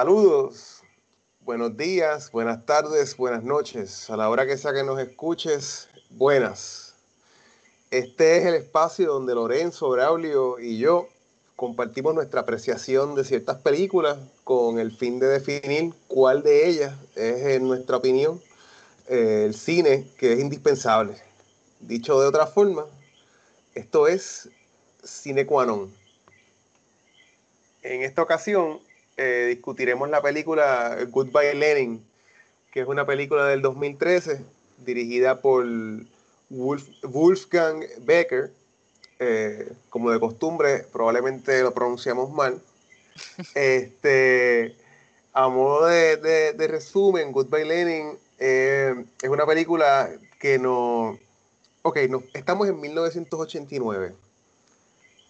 Saludos, buenos días, buenas tardes, buenas noches. A la hora que sea que nos escuches, buenas. Este es el espacio donde Lorenzo, Braulio y yo compartimos nuestra apreciación de ciertas películas con el fin de definir cuál de ellas es, en nuestra opinión, eh, el cine que es indispensable. Dicho de otra forma, esto es Cine Qua En esta ocasión eh, discutiremos la película Goodbye Lenin, que es una película del 2013 dirigida por Wolfgang Becker. Eh, como de costumbre, probablemente lo pronunciamos mal. Este, a modo de, resumen, Goodbye Lenin eh, es una película que no... Ok, no, estamos en 1989.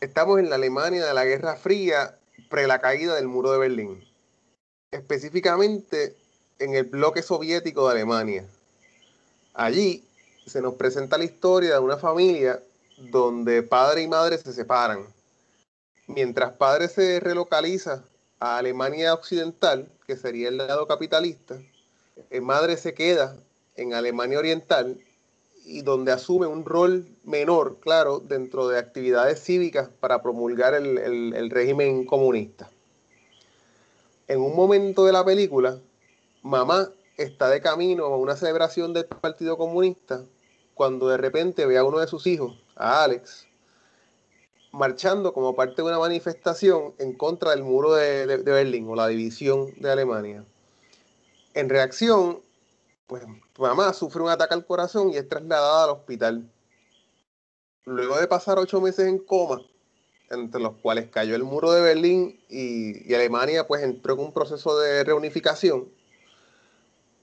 Estamos en la Alemania de la Guerra Fría pre la caída del muro de Berlín, específicamente en el bloque soviético de Alemania. Allí se nos presenta la historia de una familia donde padre y madre se separan. Mientras padre se relocaliza a Alemania Occidental, que sería el lado capitalista, eh, madre se queda en Alemania Oriental y donde asume un rol menor, claro, dentro de actividades cívicas para promulgar el, régimen comunista. En un momento de la película, mamá está de camino a una celebración del Partido Comunista cuando de repente ve a uno de sus hijos, a Alex, marchando como parte de una manifestación en contra del muro de Berlín o la división de Alemania. En reacción, pues mamá sufre un ataque al corazón y es trasladada al hospital. Luego de pasar ocho meses en coma, entre los cuales cayó el muro de Berlín y, Alemania pues entró en un proceso de reunificación,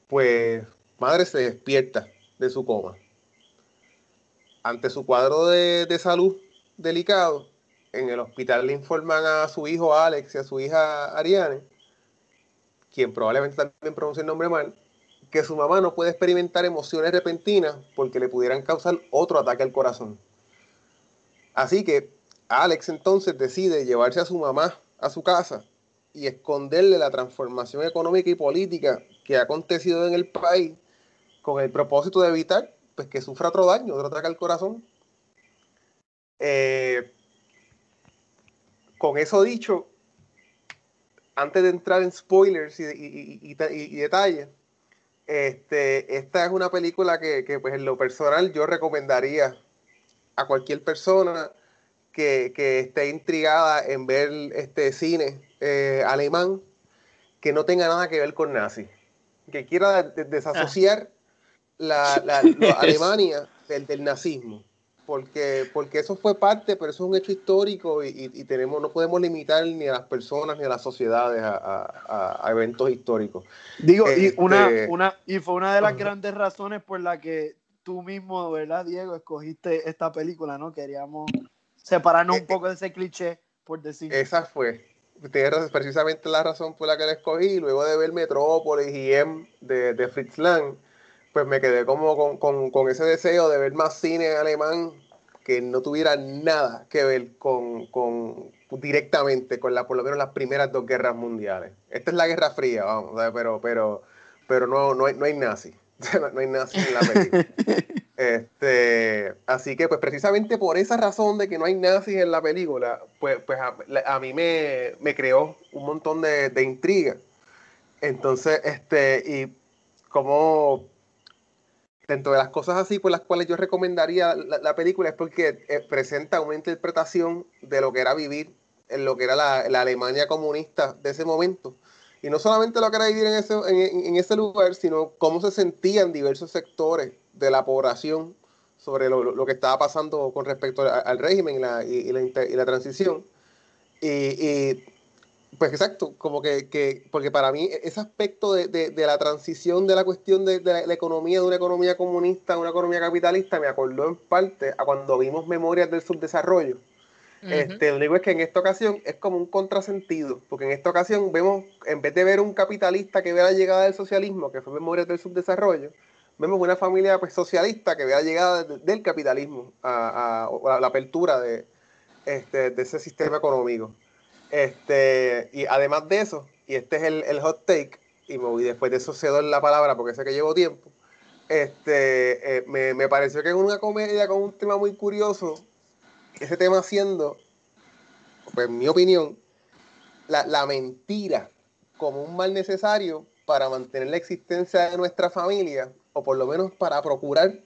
pues madre se despierta de su coma. Ante su cuadro de, de salud delicado, en el hospital le informan a su hijo Alex y a su hija Ariane, quien probablemente también pronuncia el nombre mal, que su mamá no puede experimentar emociones repentinas porque le pudieran causar otro ataque al corazón. Así que Alex entonces decide llevarse a su mamá a su casa y esconderle la transformación económica y política que ha acontecido en el país con el propósito de evitar pues, que sufra otro daño, otro ataque al corazón. Eh, con eso dicho, antes de entrar en spoilers y detalles, este, esta es una película que, pues en lo personal yo recomendaría a cualquier persona que, esté intrigada en ver este cine eh, alemán que no tenga nada que ver con nazi, que quiera desasociar la, Alemania del nazismo porque, porque eso fue parte, pero eso es un hecho histórico y, tenemos, no podemos limitar ni a las personas ni a las sociedades a, eventos históricos. Digo, y, este, una, una, y fue una de las grandes razones por la que tú mismo, ¿verdad, Diego? Escogiste esta película, ¿no? Queríamos separarnos un eh, poco de ese cliché, por decir. Esa fue. Tienes precisamente la razón por la que la escogí. Luego de ver Metrópolis y M de, de Fritz Lang, pues me quedé como con, ese deseo de ver más cine alemán que no tuviera nada que ver con, directamente con la, por lo menos las primeras dos guerras mundiales. Esta es la Guerra Fría, vamos, pero, pero, pero no, no, hay, no hay nazi. no hay nazi en la película. Este, así que, pues precisamente por esa razón de que no hay nazis en la película, pues, pues a, mí me, creó un montón de, de intriga. Entonces, este, y como dentro de las cosas así por las cuales yo recomendaría la, película es porque eh, presenta una interpretación de lo que era vivir en lo que era la, Alemania comunista de ese momento. Y no solamente lo que era vivir en ese, en, ese lugar, sino cómo se sentían diversos sectores de la población sobre lo, que estaba pasando con respecto al, régimen y la, y, la, transición. y pues exacto, como que, porque para mí ese aspecto de, la transición de la cuestión de, la, economía, de una economía comunista a una economía capitalista, me acordó en parte a cuando vimos Memorias del Subdesarrollo. este, lo único es que en esta ocasión es como un contrasentido, porque en esta ocasión vemos, en vez de ver un capitalista que ve la llegada del socialismo, que fue Memorias del Subdesarrollo, vemos una familia pues, socialista que ve la llegada del capitalismo a, la apertura de, este, de ese sistema económico. Este, y además de eso, y este es el, hot take, y me después de eso cedo la palabra porque sé que llevo tiempo. Este, eh, me, me, pareció que es una comedia con un tema muy curioso. Ese tema siendo, pues en mi opinión, la, la mentira como un mal necesario para mantener la existencia de nuestra familia, o por lo menos para procurar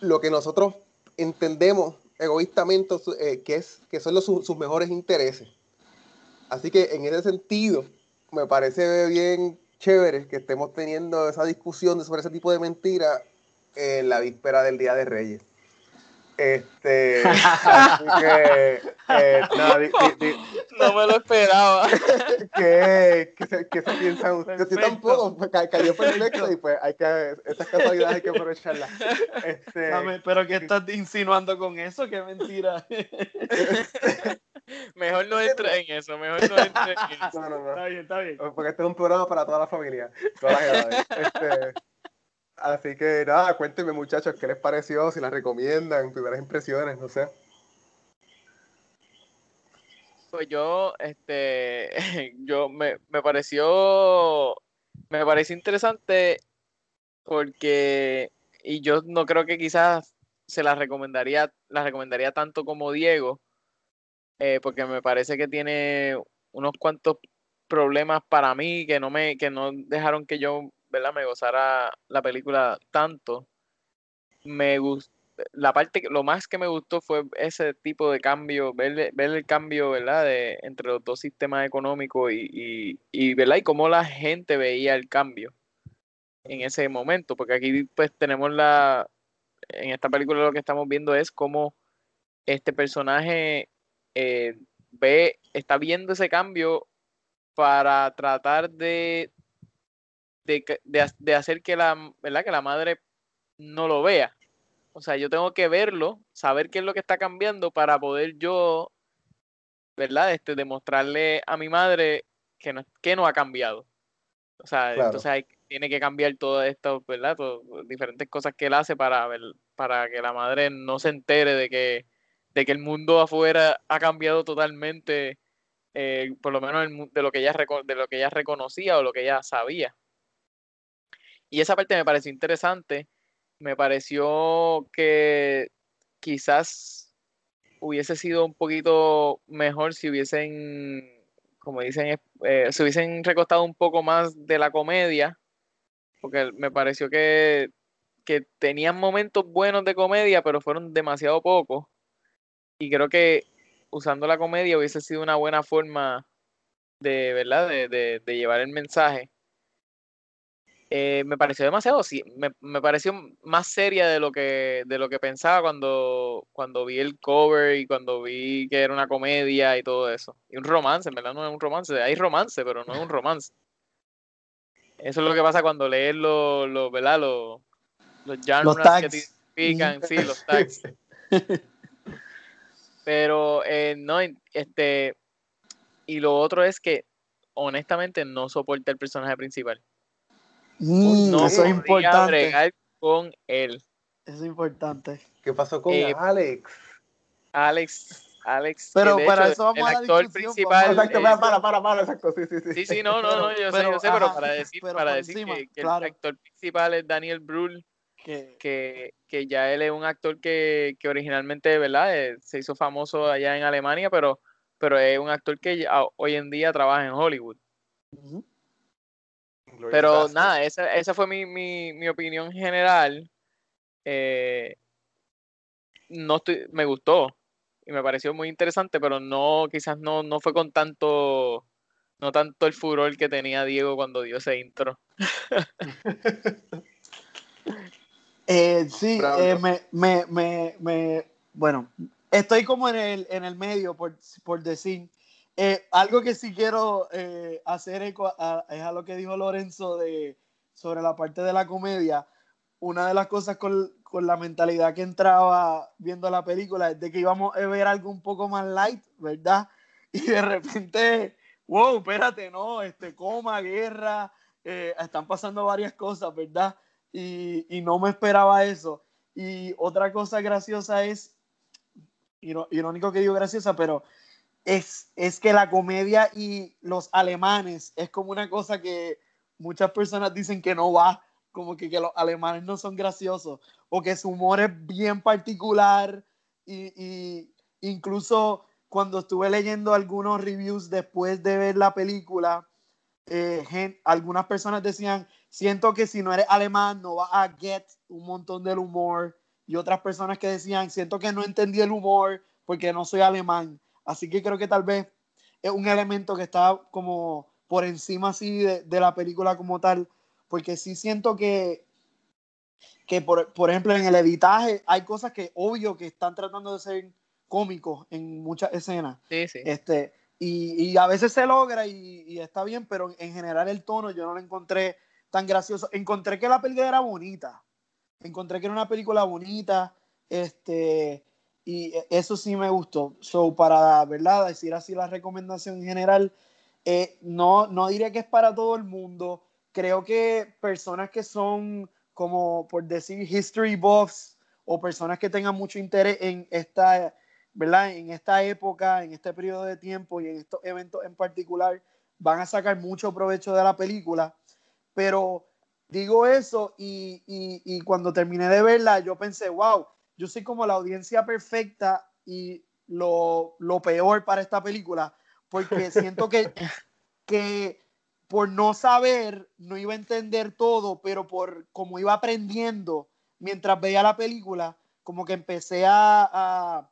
lo que nosotros entendemos egoístamente eh, que, es, que son los, sus mejores intereses. Así que en ese sentido, me parece bien chévere que estemos teniendo esa discusión sobre ese tipo de mentiras en la víspera del Día de Reyes. Este, así que, eh, no, me lo esperaba. ¿Qué, qué, se, qué se piensan ustedes? Yo tampoco, pues, cayó perfecto y pues hay que, estas casualidades hay que aprovecharlas. Este, pero ¿qué estás insinuando con eso? ¡Qué mentira! mejor no entre en eso, mejor no entre en eso. No, no, no. Está bien, está bien. Porque este es un programa para toda la familia, todas las edades. Este, Así que nada, cuéntenme muchachos, ¿qué les pareció? Si la recomiendan, primeras impresiones, no sé. Pues yo, este, yo me, me pareció, me pareció interesante porque, y yo no creo que quizás se la recomendaría, la recomendaría tanto como Diego, eh, porque me parece que tiene unos cuantos problemas para mí que no me, que no dejaron que yo ¿verdad? me gozara la película tanto. Me gustó, la parte, lo más que me gustó fue ese tipo de cambio, ver, ver el cambio, ¿verdad? De, entre los dos sistemas económicos y, y, y, ¿verdad? Y cómo la gente veía el cambio en ese momento, porque aquí pues tenemos la, en esta película lo que estamos viendo es cómo este personaje eh, ve, está viendo ese cambio para tratar de de, hacer que la, ¿verdad? que la madre no lo vea. O sea, yo tengo que verlo, saber qué es lo que está cambiando para poder yo, ¿verdad? Este, demostrarle a mi madre que no, que no ha cambiado. O sea, entonces tiene que cambiar todo esto, ¿verdad? diferentes cosas que él hace para, para que la madre no se entere de que, de que el mundo afuera ha cambiado totalmente, eh, por lo menos de lo, que ella, de lo que ella reconocía o lo que ella sabía. Y esa parte me pareció interesante. Me pareció que quizás hubiese sido un poquito mejor si hubiesen, como dicen, eh, se hubiesen recostado un poco más de la comedia, porque me pareció que, que tenían momentos buenos de comedia, pero fueron demasiado pocos. Y creo que usando la comedia hubiese sido una buena forma de, ¿verdad? de llevar el mensaje. Eh, me pareció demasiado, sí, me, me, pareció más seria de lo que, de lo que pensaba cuando, cuando vi el cover y cuando vi que era una comedia y todo eso. Y un romance, en verdad no es un romance, hay romance, pero no es un romance. Eso es lo que pasa cuando lees los, lo, ¿verdad? Los, los que te explican, sí, los tags. pero eh, no, este, y lo otro es que honestamente no soporta el personaje principal no eso es importante. con él. Eso es importante. ¿Qué pasó con eh, Alex? Alex. Alex, pero para eso vamos el a la actor principal. Exacto, para, para, para, exacto, sí, sí, sí. Sí, sí, no, no, no, yo sé, yo sé, pero para decir, para decir que, el actor principal es Daniel Brühl, que, que, que, ya él es un actor que, que originalmente, ¿verdad? Eh, se hizo famoso allá en Alemania, pero, pero es un actor que hoy en día trabaja en Hollywood. Pero nada, esa, esa fue mi, mi, mi opinión general. Eh, no estoy, me gustó y me pareció muy interesante, pero no, quizás no, no fue con tanto, no tanto el furor que tenía Diego cuando dio ese intro. eh, sí, eh, me, me, me, me, bueno, estoy como en el, en el medio, por, por decir. Eh, algo que sí quiero eh, hacer es a lo que dijo Lorenzo de, sobre la parte de la comedia. Una de las cosas con, con, la mentalidad que entraba viendo la película es de que íbamos a ver algo un poco más light, ¿verdad? Y de repente, wow, espérate, no, este, coma, guerra, eh, están pasando varias cosas, ¿verdad? Y, y, no me esperaba eso. Y otra cosa graciosa es, irónico que digo graciosa, pero es, es que la comedia y los alemanes es como una cosa que muchas personas dicen que no va, como que, que los alemanes no son graciosos o que su humor es bien particular y, y incluso cuando estuve leyendo algunos reviews después de ver la película, eh, algunas personas decían, siento que si no eres alemán no vas a get un montón del humor. Y otras personas que decían, siento que no entendí el humor porque no soy alemán. Así que creo que tal vez es un elemento que está como por encima así de, de la película como tal, porque sí siento que, que por, por, ejemplo, en el editaje hay cosas que obvio que están tratando de ser cómicos en muchas escenas. Sí, sí. Este, y, y, a veces se logra y, y, está bien, pero en general el tono yo no lo encontré tan gracioso. Encontré que la película era bonita. Encontré que era una película bonita. Este, y eso sí me gustó. So, para ¿verdad? decir así la recomendación en general, eh, no, no diría que es para todo el mundo. Creo que personas que son como por decir history buffs o personas que tengan mucho interés en esta ¿verdad? En esta época, en este periodo de tiempo y en estos eventos en particular, van a sacar mucho provecho de la película. Pero digo eso y, y cuando terminé de verla, yo pensé, wow, yo soy como la audiencia perfecta y lo, lo peor para esta película, porque siento que, que por no saber, no iba a entender todo, pero por como iba aprendiendo mientras veía la película, como que empecé a, a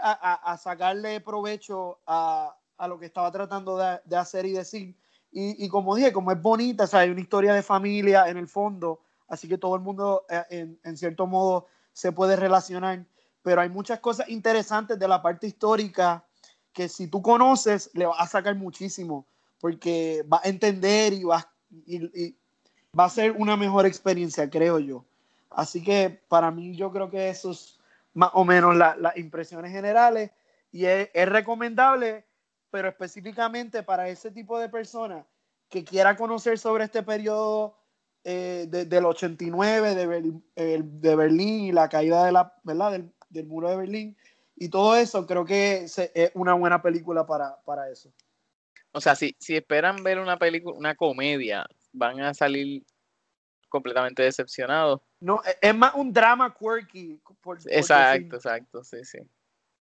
a, a, sacarle provecho a, a, lo que estaba tratando de, de hacer y decir. Y, y, como dije, como es bonita, o sea, hay una historia de familia en el fondo, así que todo el mundo eh, en, en, cierto modo se puede relacionar, pero hay muchas cosas interesantes de la parte histórica que si tú conoces le vas a sacar muchísimo, porque va a entender y va, y, y va a ser una mejor experiencia, creo yo. Así que para mí yo creo que eso es más o menos las la impresiones generales y es, es, recomendable, pero específicamente para ese tipo de personas que quiera conocer sobre este periodo eh, de, del 89 de Berlín, el, de Berlín y la caída de la, ¿verdad? Del, del, muro de Berlín y todo eso, creo que se, es una buena película para, para eso. O sea, si, si esperan ver una película, una comedia, van a salir completamente decepcionados. No, e, es más un drama quirky. Por, exacto, por exacto, sí, sí.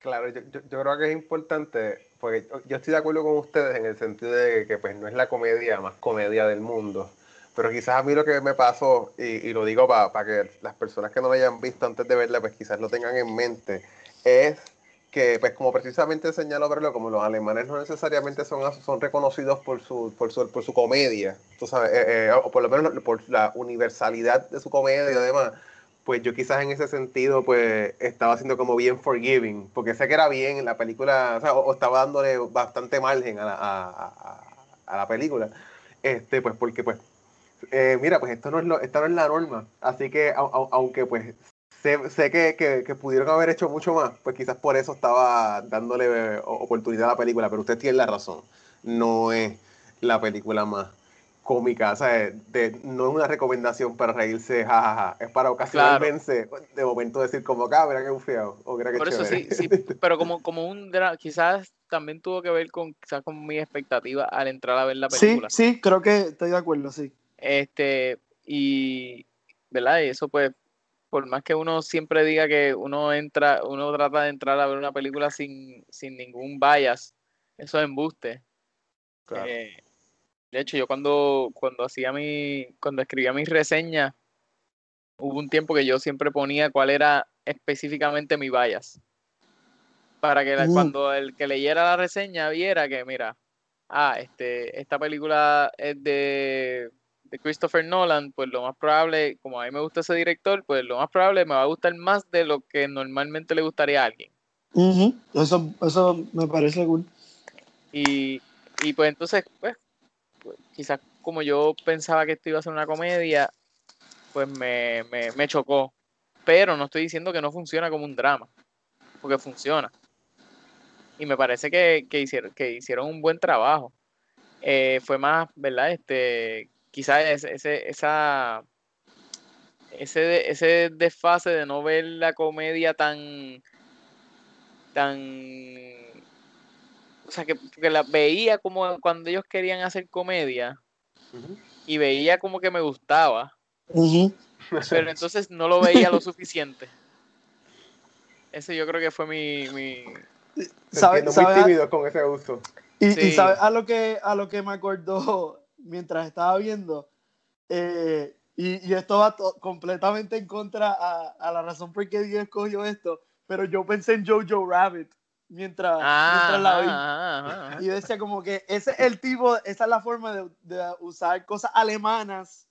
Claro, yo, yo, yo, creo que es importante, porque yo estoy de acuerdo con ustedes en el sentido de que pues no es la comedia más comedia del mundo, pero quizás a mí lo que me pasó, y, y lo digo para pa que las personas que no lo hayan visto antes de verla, pues quizás lo tengan en mente, es que, pues como precisamente señaló verlo, como los alemanes no necesariamente son, son reconocidos por su, por su, por su comedia, tú sabes, eh, eh, o por lo menos por la universalidad de su comedia y demás, pues yo quizás en ese sentido, pues estaba siendo como bien forgiving, porque sé que era bien la película, o, sea, o, o estaba dándole bastante margen a la, a, a, a la película, este, pues porque pues eh, mira, pues esto no es lo, esta no es la norma. Así que, a, a, aunque pues sé, sé que, que, que, pudieron haber hecho mucho más, pues quizás por eso estaba dándole oportunidad a la película, pero usted tiene la razón. No es la película más cómica, o sea, de, no es una recomendación para reírse, jajaja, ja, ja. es para ocasionalmente claro. de momento decir como, acá, mira que bufiado, o mira que Por chévere. eso sí, sí, pero como, como un quizás también tuvo que ver con quizás con mi expectativa al entrar a ver la película. Sí, sí, creo que estoy de acuerdo, sí. Este, y, ¿verdad? Y eso pues por más que uno siempre diga que uno entra, uno trata de entrar a ver una película sin, sin ningún bias, eso es embuste. Claro. Eh, de hecho, yo cuando, cuando hacía mi, cuando escribía mis reseñas, hubo un tiempo que yo siempre ponía cuál era específicamente mi bias. Para que la, mm. cuando el que leyera la reseña viera que, mira, ah, este, esta película es de de Christopher Nolan, pues lo más probable, como a mí me gusta ese director, pues lo más probable me va a gustar más de lo que normalmente le gustaría a alguien. Uh -huh. eso, eso me parece cool. Y, y pues entonces, pues, pues, quizás como yo pensaba que esto iba a ser una comedia, pues me, me, me chocó. Pero no estoy diciendo que no funciona como un drama, porque funciona. Y me parece que, que hicieron, que hicieron un buen trabajo. Eh, fue más, ¿verdad? Este, quizás ese, esa, ese, ese desfase de no ver la comedia tan, tan, o sea, que, la veía como cuando ellos querían hacer comedia y veía como que me gustaba, pero entonces no lo veía lo suficiente. Ese yo creo que fue mi... mi... ¿Sabe, muy tímido con ese gusto. Y, ¿sabes a lo, que, a lo que me acordó mientras estaba viendo? Eh, y, esto va completamente en contra a, la razón por qué Dios escogió esto, pero yo pensé en Jojo Rabbit mientras, la vi. Y decía como que ese es el tipo, esa es la forma de, usar cosas alemanas,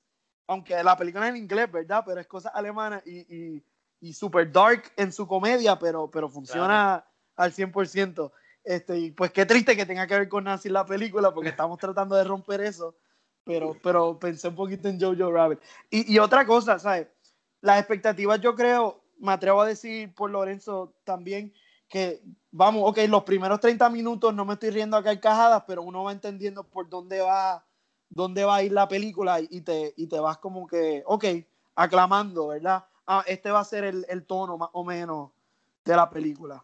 aunque la película es en inglés, ¿verdad? Pero es cosas alemanas y, y, super dark en su comedia, pero, pero funciona al 100%. Este, y pues qué triste que tenga que ver con Nazi la película, porque estamos tratando de romper eso pero, pero pensé un poquito en Jojo Rabbit. Y, y otra cosa, ¿sabes? Las expectativas, yo creo, me atrevo a decir por Lorenzo también, que vamos, ok, los primeros 30 minutos no me estoy riendo a carcajadas, pero uno va entendiendo por dónde va, dónde va a ir la película y te, y te vas como que, ok, aclamando, ¿verdad? Ah, este va a ser el, el tono más o menos de la película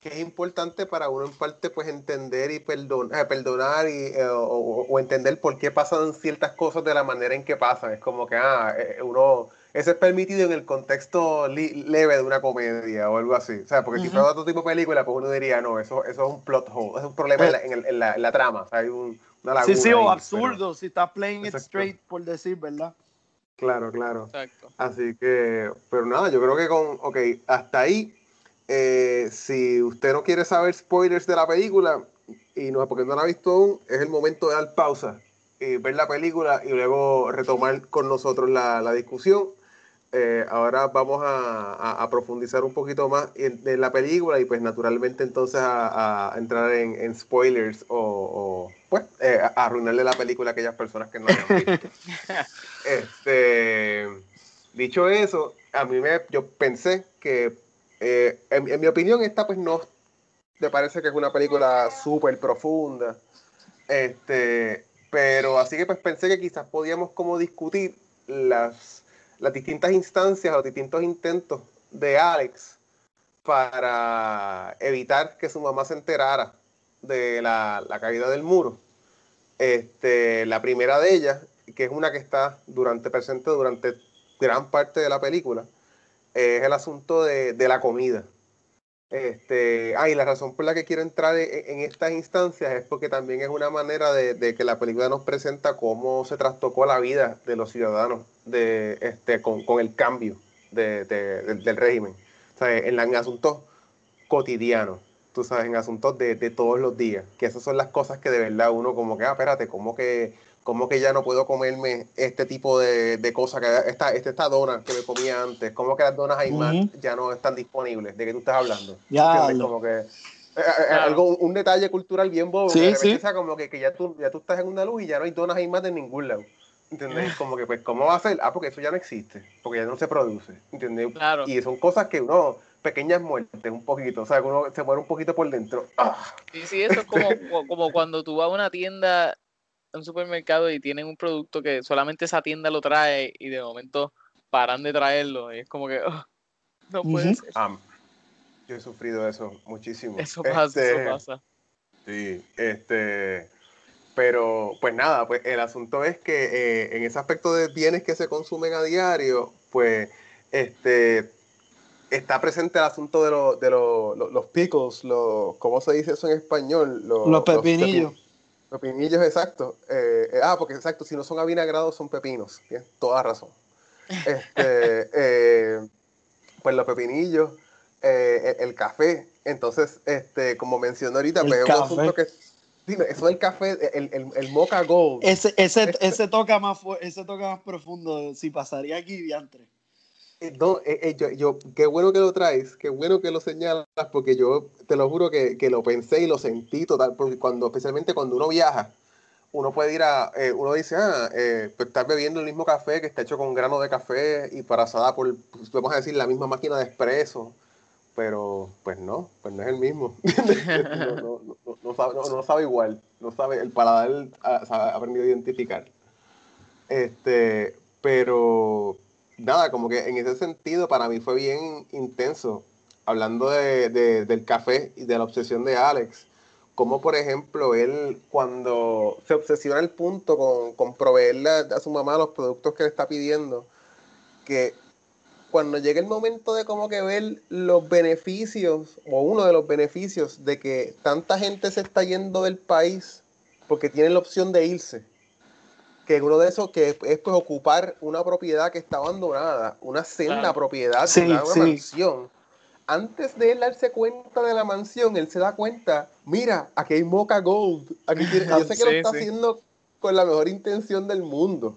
que es importante para uno en parte pues entender y perdonar, eh, perdonar y, eh, o, entender por qué pasan ciertas cosas de la manera en que pasan. Es como que ah, eh, uno, eso es permitido en el contexto leve de una comedia o algo así. O sea, porque si fuera otro tipo de película, pues uno diría, no, eso, eso es un plot hole, es un problema en, la, en, la, trama. O sea, hay un, una laguna Sí, sí, o absurdo, si está playing it straight, por decir, ¿verdad? Claro, claro. Exacto. Así que, pero nada, yo creo que con, ok, hasta ahí eh, si usted no quiere saber spoilers de la película y no porque no la ha visto aún, es el momento de dar pausa y ver la película y luego retomar con nosotros la, discusión. Eh, ahora vamos a, profundizar un poquito más en, la película y pues naturalmente entonces a, entrar en, spoilers o, pues eh, a arruinarle la película a aquellas personas que no hayan visto. este, dicho eso, a mí me, yo pensé que eh, en, mi opinión, esta pues no me parece que es una película súper profunda. Este, pero así que pues pensé que quizás podíamos como discutir las, las distintas instancias o distintos intentos de Alex para evitar que su mamá se enterara de la, la caída del muro. Este, la primera de ellas, que es una que está durante, presente durante gran parte de la película, es el asunto de, la comida. Este, ah, y la razón por la que quiero entrar en, estas instancias es porque también es una manera de, que la película nos presenta cómo se trastocó la vida de los ciudadanos de, este, con, el cambio del régimen. O sea, en, en asuntos cotidianos, tú sabes, en asuntos de, todos los días, que esas son las cosas que de verdad uno como que, ah, espérate, ¿cómo que ¿Cómo que ya no puedo comerme este tipo de, de cosas? Que esta, este, esta dona que me comía antes, ¿cómo que las donas Ayman ya no están disponibles? ¿De qué tú estás hablando? Ya. Como que, eh, eh, eh, algo, un detalle cultural bien bobo. Sí, sí. como que, que, ya, tú, ya tú estás en una luz y ya no hay donas Ayman en ningún lado. ¿Entendés? Como que, pues, ¿cómo va a ser? Ah, porque eso ya no existe, porque ya no se produce. ¿Entendés? Claro. Y son cosas que uno, pequeñas muertes, un poquito, o sea, que uno se muere un poquito por dentro. ¡Ah! Sí, sí, eso es como, como cuando tú vas a una tienda un supermercado y tienen un producto que solamente esa tienda lo trae y de momento paran de traerlo. Y es como que oh, no puede ser. yo he sufrido eso muchísimo. Eso pasa, eso este, pasa. Sí, este. Pero, pues nada, pues el asunto es que eh, en ese aspecto de bienes que se consumen a diario, pues este está presente el asunto de, de los pickles, los, ¿cómo se dice eso en español? Los, pepinillos. Pepinillos, exacto. Eh, eh, ah, porque exacto, si no son avinagrados son pepinos. Tienes toda razón. Este, eh, pues los pepinillos, el, café. Entonces, este, como mencioné ahorita, pues es un asunto que. Dime, eso del café, el, el, el Mocha Gold. Ese, ese, este ese, toca más, ese toca más profundo. Si pasaría aquí, diantre. Eh, no, eh, eh, yo, qué bueno que lo traes, qué bueno que lo señalas, porque yo te lo juro que, que lo pensé y lo sentí total, porque cuando, especialmente cuando uno viaja, uno puede ir a, uno dice, ah, pues estar bebiendo el mismo café que está hecho con grano de café y pasada por, pues, vamos a decir, la misma máquina de espresso, pero pues no, pues no es el mismo. no, no, no, sabe, no, sabe igual, no sabe, el paladar ha, ha aprendido a identificar. Este, pero nada, como que en ese sentido para mí fue bien intenso, hablando de, del café y de la obsesión de Alex, como por ejemplo él cuando se obsesiona al punto con, con proveerle a, su mamá los productos que le está pidiendo, que cuando llega el momento de como que ver los beneficios, o uno de los beneficios de que tanta gente se está yendo del país porque tienen la opción de irse, que uno de esos que es, pues ocupar una propiedad que está abandonada, una senda propiedad, una, mansión. Antes de él darse cuenta de la mansión, él se da cuenta, mira, aquí hay Mocha Gold. Aquí yo sé que lo está haciendo con la mejor intención del mundo.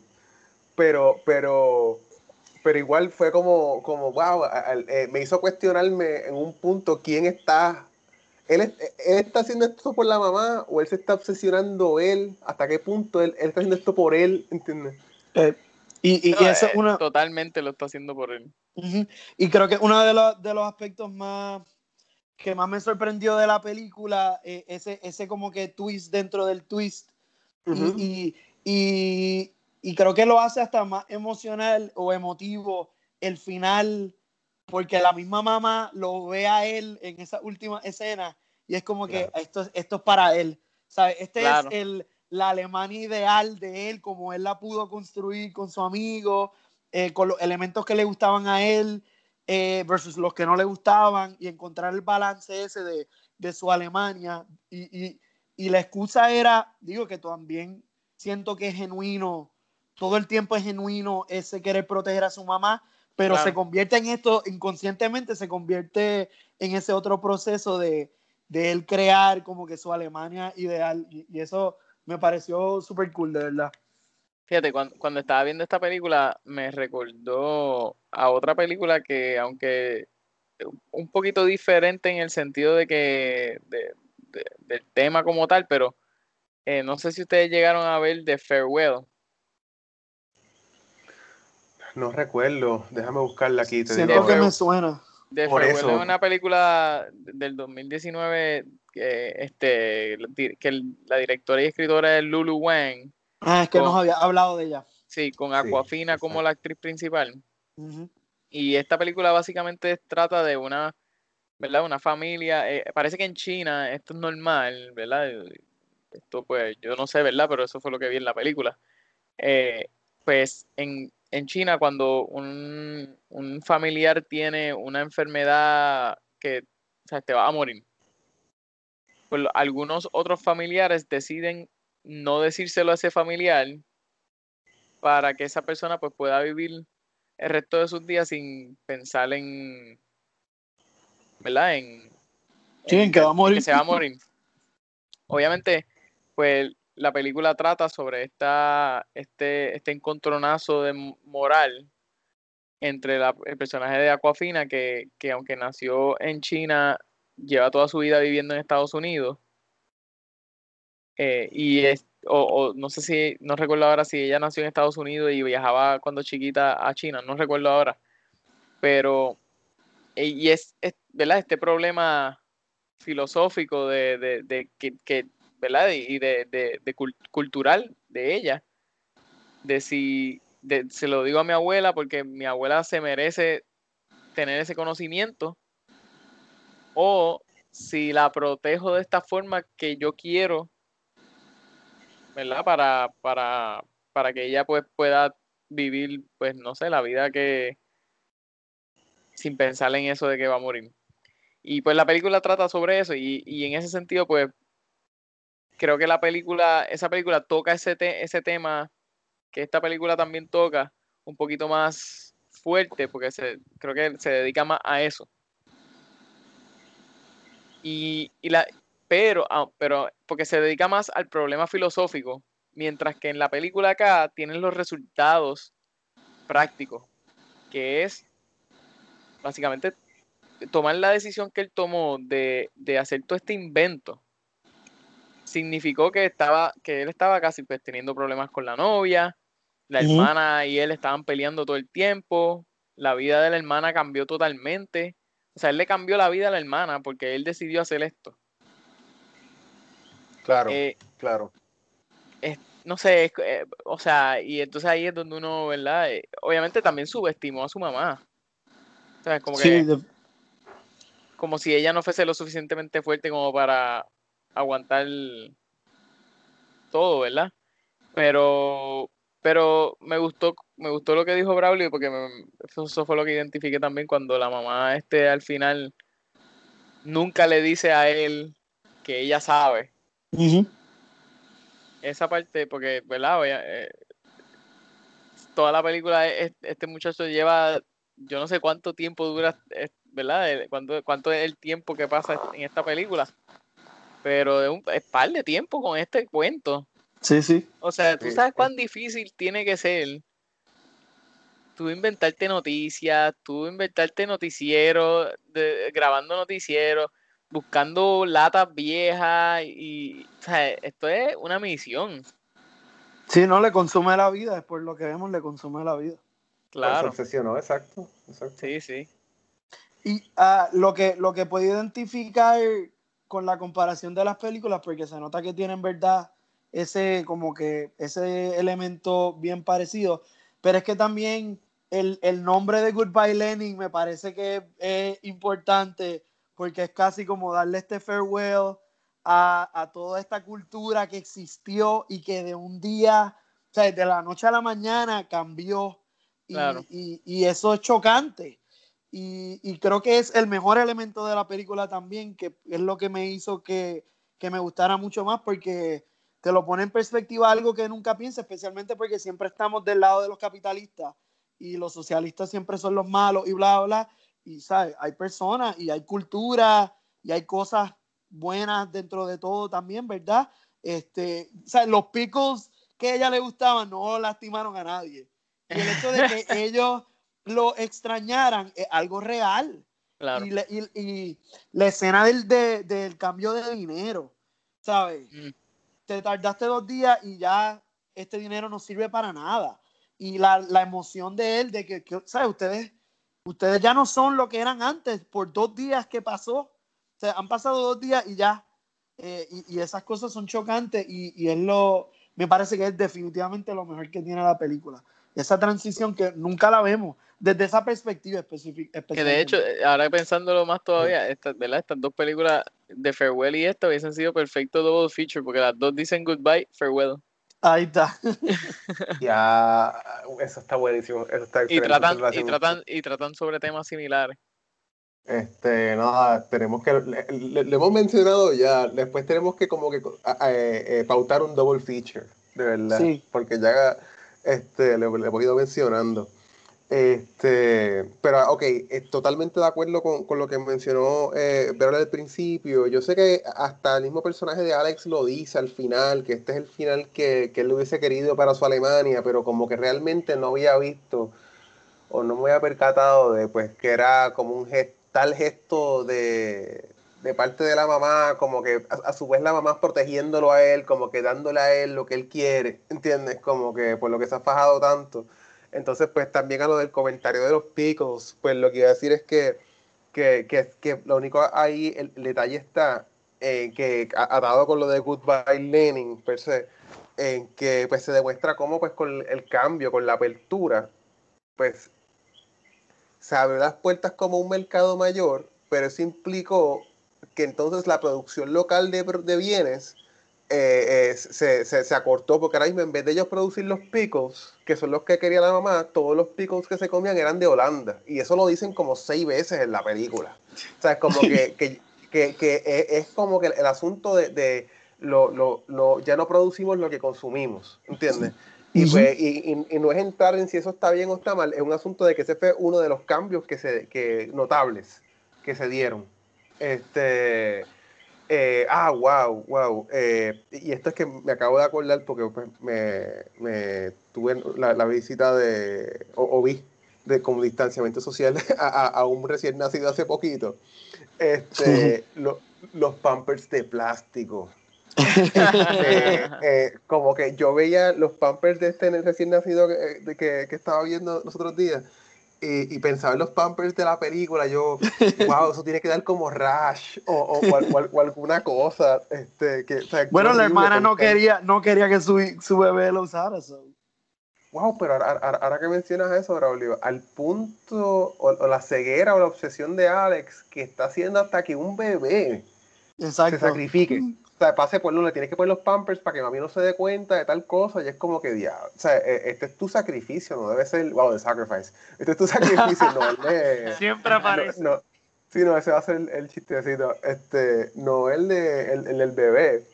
Pero, pero, pero igual fue como, como wow, eh, me hizo cuestionarme en un punto quién está él, está haciendo esto por la mamá o él se está obsesionando él, hasta qué punto él, está haciendo esto por él, ¿entiendes? Eh, y, eso es eh, una... Totalmente lo está haciendo por él. Y creo que uno de los, de los aspectos más que más me sorprendió de la película, eh, ese, ese como que twist dentro del twist. y, y, y, creo que lo hace hasta más emocional o emotivo el final porque la misma mamá lo ve a él en esa última escena y es como que esto, esto es para él. ¿sabes? Este es el, la Alemania ideal de él, como él la pudo construir con su amigo, eh, con los elementos que le gustaban a él eh, versus los que no le gustaban y encontrar el balance ese de, de su Alemania. Y, y, y, la excusa era, digo que también siento que es genuino, todo el tiempo es genuino ese querer proteger a su mamá, pero se convierte en esto, inconscientemente se convierte en ese otro proceso de, de él crear como que su Alemania ideal y, eso me pareció súper cool, de verdad. Fíjate, cuando, cuando, estaba viendo esta película me recordó a otra película que aunque un poquito diferente en el sentido de que de, del tema como tal, pero eh, no sé si ustedes llegaron a ver The Farewell. No recuerdo, déjame buscarla aquí. Te Siento que me suena. De es una película del 2019 que, este, que la directora y escritora es Lulu Wang. Ah, es que nos había hablado de ella. Sí, con Aquafina como la actriz principal. Y esta película básicamente trata de una, ¿verdad? Una familia. Eh, parece que en China esto es normal, ¿verdad? Esto pues yo no sé, ¿verdad? Pero eso fue lo que vi en la película. Eh, pues en, en China cuando un, familiar tiene una enfermedad que o te va a morir. Pues algunos otros familiares deciden no decírselo a ese familiar para que esa persona pues pueda vivir el resto de sus días sin pensar en ¿verdad? En, que va a morir. Que se va a morir. Obviamente, pues la película trata sobre esta, este, este encontronazo de moral entre el personaje de Aquafina, que, que aunque nació en China, lleva toda su vida viviendo en Estados Unidos. Eh, y es, o, no sé si, no recuerdo ahora si ella nació en Estados Unidos y viajaba cuando chiquita a China, no recuerdo ahora. Pero, eh, y es, ¿verdad? Este problema filosófico de, de, que ¿verdad? Y de, de, cultural de ella. De si, se lo digo a mi abuela porque mi abuela se merece tener ese conocimiento. O si la protejo de esta forma que yo quiero, ¿verdad? Para, para, para que ella pues pueda vivir, pues no sé, la vida que sin pensar en eso de que va a morir. Y pues la película trata sobre eso y, y en ese sentido pues creo que la película, esa película toca ese, ese tema que esta película también toca un poquito más fuerte, porque creo que se dedica más a eso. Y, la, pero, ah, pero, porque se dedica más al problema filosófico, mientras que en la película acá tienen los resultados prácticos, que es básicamente tomar la decisión que él tomó de, de hacer todo este invento significó que estaba, que él estaba casi pues teniendo problemas con la novia, la hermana y él estaban peleando todo el tiempo, la vida de la hermana cambió totalmente. O sea, él le cambió la vida a la hermana porque él decidió hacer esto. Claro, eh, claro. no sé, eh, o sea, y entonces ahí es donde uno, ¿verdad? Eh, obviamente también subestimó a su mamá. O sea, como que... Como si ella no fuese lo suficientemente fuerte como para aguantar todo, ¿verdad? Pero, pero me gustó, me gustó lo que dijo Braulio, porque eso fue lo que identifiqué también cuando la mamá este al final nunca le dice a él que ella sabe. Esa parte, porque, ¿verdad? Eh, toda la película, este muchacho lleva, yo no sé cuánto tiempo dura, ¿verdad? Cuánto, cuánto es el tiempo que pasa en esta película. Pero es un es par de tiempo con este cuento. Sí, sí. O sea, tú sabes cuán difícil tiene que ser tú inventarte noticias, tú inventarte noticieros, grabando noticieros, buscando latas viejas y, o sea, esto es una misión. Sí, no le consume la vida, es por lo que vemos, le consume la vida. Claro. Se obsesionó, exacto, exacto. Sí, sí. Y uh, lo, que, lo que puedo identificar con la comparación de las películas, porque se nota que tienen verdad ese como que ese elemento bien parecido, pero es que también el, el nombre de Goodbye Lenin me parece que es importante porque es casi como darle este farewell a, a, toda esta cultura que existió y que de un día, o sea, de la noche a la mañana cambió. Y, y, y eso es chocante. Y, y, creo que es el mejor elemento de la película también, que es lo que me hizo que, que, me gustara mucho más, porque te lo pone en perspectiva algo que nunca piensa, especialmente porque siempre estamos del lado de los capitalistas y los socialistas siempre son los malos y bla, bla, y ¿sabes? hay personas y hay cultura y hay cosas buenas dentro de todo también, ¿verdad? Este, ¿sabes? Los pickles que a ella le gustaban no lastimaron a nadie. Y el hecho de que ellos lo extrañaran es algo real. Y, la escena del, del cambio de dinero, ¿sabes? Mm. Te tardaste dos días y ya este dinero no sirve para nada. Y la, la emoción de él, de que, que ¿sabes? Ustedes ustedes ya no son lo que eran antes por dos días que pasó. O sea, han pasado dos días y ya. Eh, y, esas cosas son chocantes y, y, es lo, me parece que es definitivamente lo mejor que tiene la película. Esa transición que nunca la vemos desde esa perspectiva específica. Que de hecho, eh, ahora pensándolo más todavía, estas, ¿verdad? estas dos películas de Farewell y esta hubiesen sido perfecto double feature porque las dos dicen goodbye, farewell. Ahí está. ya, eso está buenísimo. Eso está y, tratan, y, tratan, y tratan sobre temas similares. Este, nada, tenemos que, le, hemos mencionado ya, después tenemos que como que eh, eh, pautar un double feature, de verdad, sí. porque ya este, le, hemos ido mencionando. Este, pero ok, totalmente de acuerdo con, con lo que mencionó eh, al principio. Yo sé que hasta el mismo personaje de Alex lo dice al final, que este es el final que, que él hubiese querido para su Alemania, pero como que realmente no había visto o no me había percatado de pues que era como un tal gesto de, de parte de la mamá, como que a, su vez la mamá protegiéndolo a él, como que dándole a él lo que él quiere, ¿entiendes? Como que por lo que se ha fajado tanto. Entonces, pues también a lo del comentario de los pickles, pues lo que iba a decir es que, que, que, que lo único ahí, el, detalle está en que, atado con lo de Goodbye Lenin, per se, en que pues se demuestra cómo pues con el cambio, con la apertura, pues se abrió las puertas como un mercado mayor, pero eso implicó que entonces la producción local de, de bienes eh, eh, se, se, se, acortó porque ahora mismo en vez de ellos producir los pickles, que son los que quería la mamá, todos los pickles que se comían eran de Holanda. Y eso lo dicen como seis veces en la película. O sea, es como que, que, que, que es, como que el, asunto de, de lo, lo, lo, ya no producimos lo que consumimos, ¿entiendes? Y, pues, y, y, y, no es entrar en si eso está bien o está mal, es un asunto de que ese fue uno de los cambios que se, que, notables que se dieron. Este, eh, ah, wow, wow. Eh, y esto es que me acabo de acordar porque pues, me, tuve la, visita de, o, vi, de como distanciamiento social a, un recién nacido hace poquito. Este, los pampers de plástico. Eh, como que yo veía los pampers de este recién nacido que, que, que estaba viendo los otros días y, pensaba en los pampers de la película, yo, wow, eso tiene que dar como rash o, o, alguna cosa. Este, que, bueno, la hermana no quería, no quería que su, su bebé lo usara. Wow, pero ahora, que mencionas eso, Braulio, al punto, o, la ceguera o la obsesión de Alex, que está haciendo hasta que un bebé se sacrifique. Sea, pase por le tienes que poner los pampers para que mami no se dé cuenta de tal cosa, y es como que, ya, o sea, e, este es tu sacrificio, no debe ser, wow, de sacrifice, este es tu sacrificio, no el de... Siempre aparece. No, sí, no, ese va a ser el, chistecito, este, no el, de, el, el del bebé,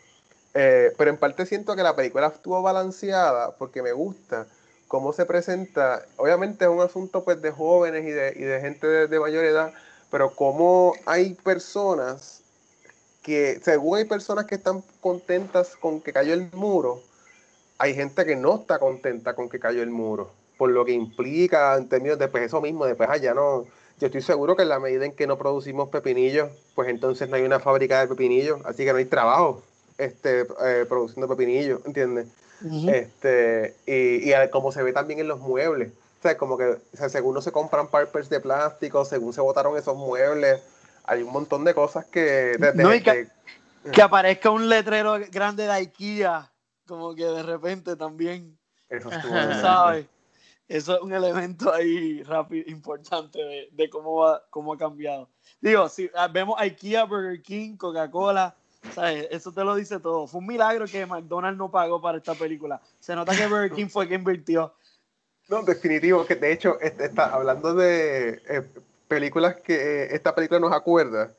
eh, pero en parte siento que la película estuvo balanceada porque me gusta cómo se presenta. Obviamente es un asunto pues de jóvenes y de, y de gente de, mayor edad, pero cómo hay personas que, según hay personas que están contentas con que cayó el muro, hay gente que no está contenta con que cayó el muro, por lo que implica en términos de pues eso mismo, después allá no. Yo estoy seguro que en la medida en que no producimos pepinillos, pues entonces no hay una fábrica de pepinillos, así que no hay trabajo este, eh, produciendo pepinillos, ¿entiendes? este, y, y como se ve también en los muebles. O sea, como que según no se compran parpers de plástico, según se botaron esos muebles, hay un montón de cosas que... no, que, que, aparezca un letrero grande de IKEA, como que de repente también... Eso ¿sabes? Eso es un elemento ahí rápido, importante de, de cómo, va, cómo ha cambiado. Digo, si ah, vemos IKEA, Burger King, Coca-Cola, eso te lo dice todo. Fue un milagro que McDonald's no pagó para esta película. Se nota que Burger King fue quien invirtió. No, definitivo, que de hecho, está, hablando de eh, películas que eh, esta película nos acuerda,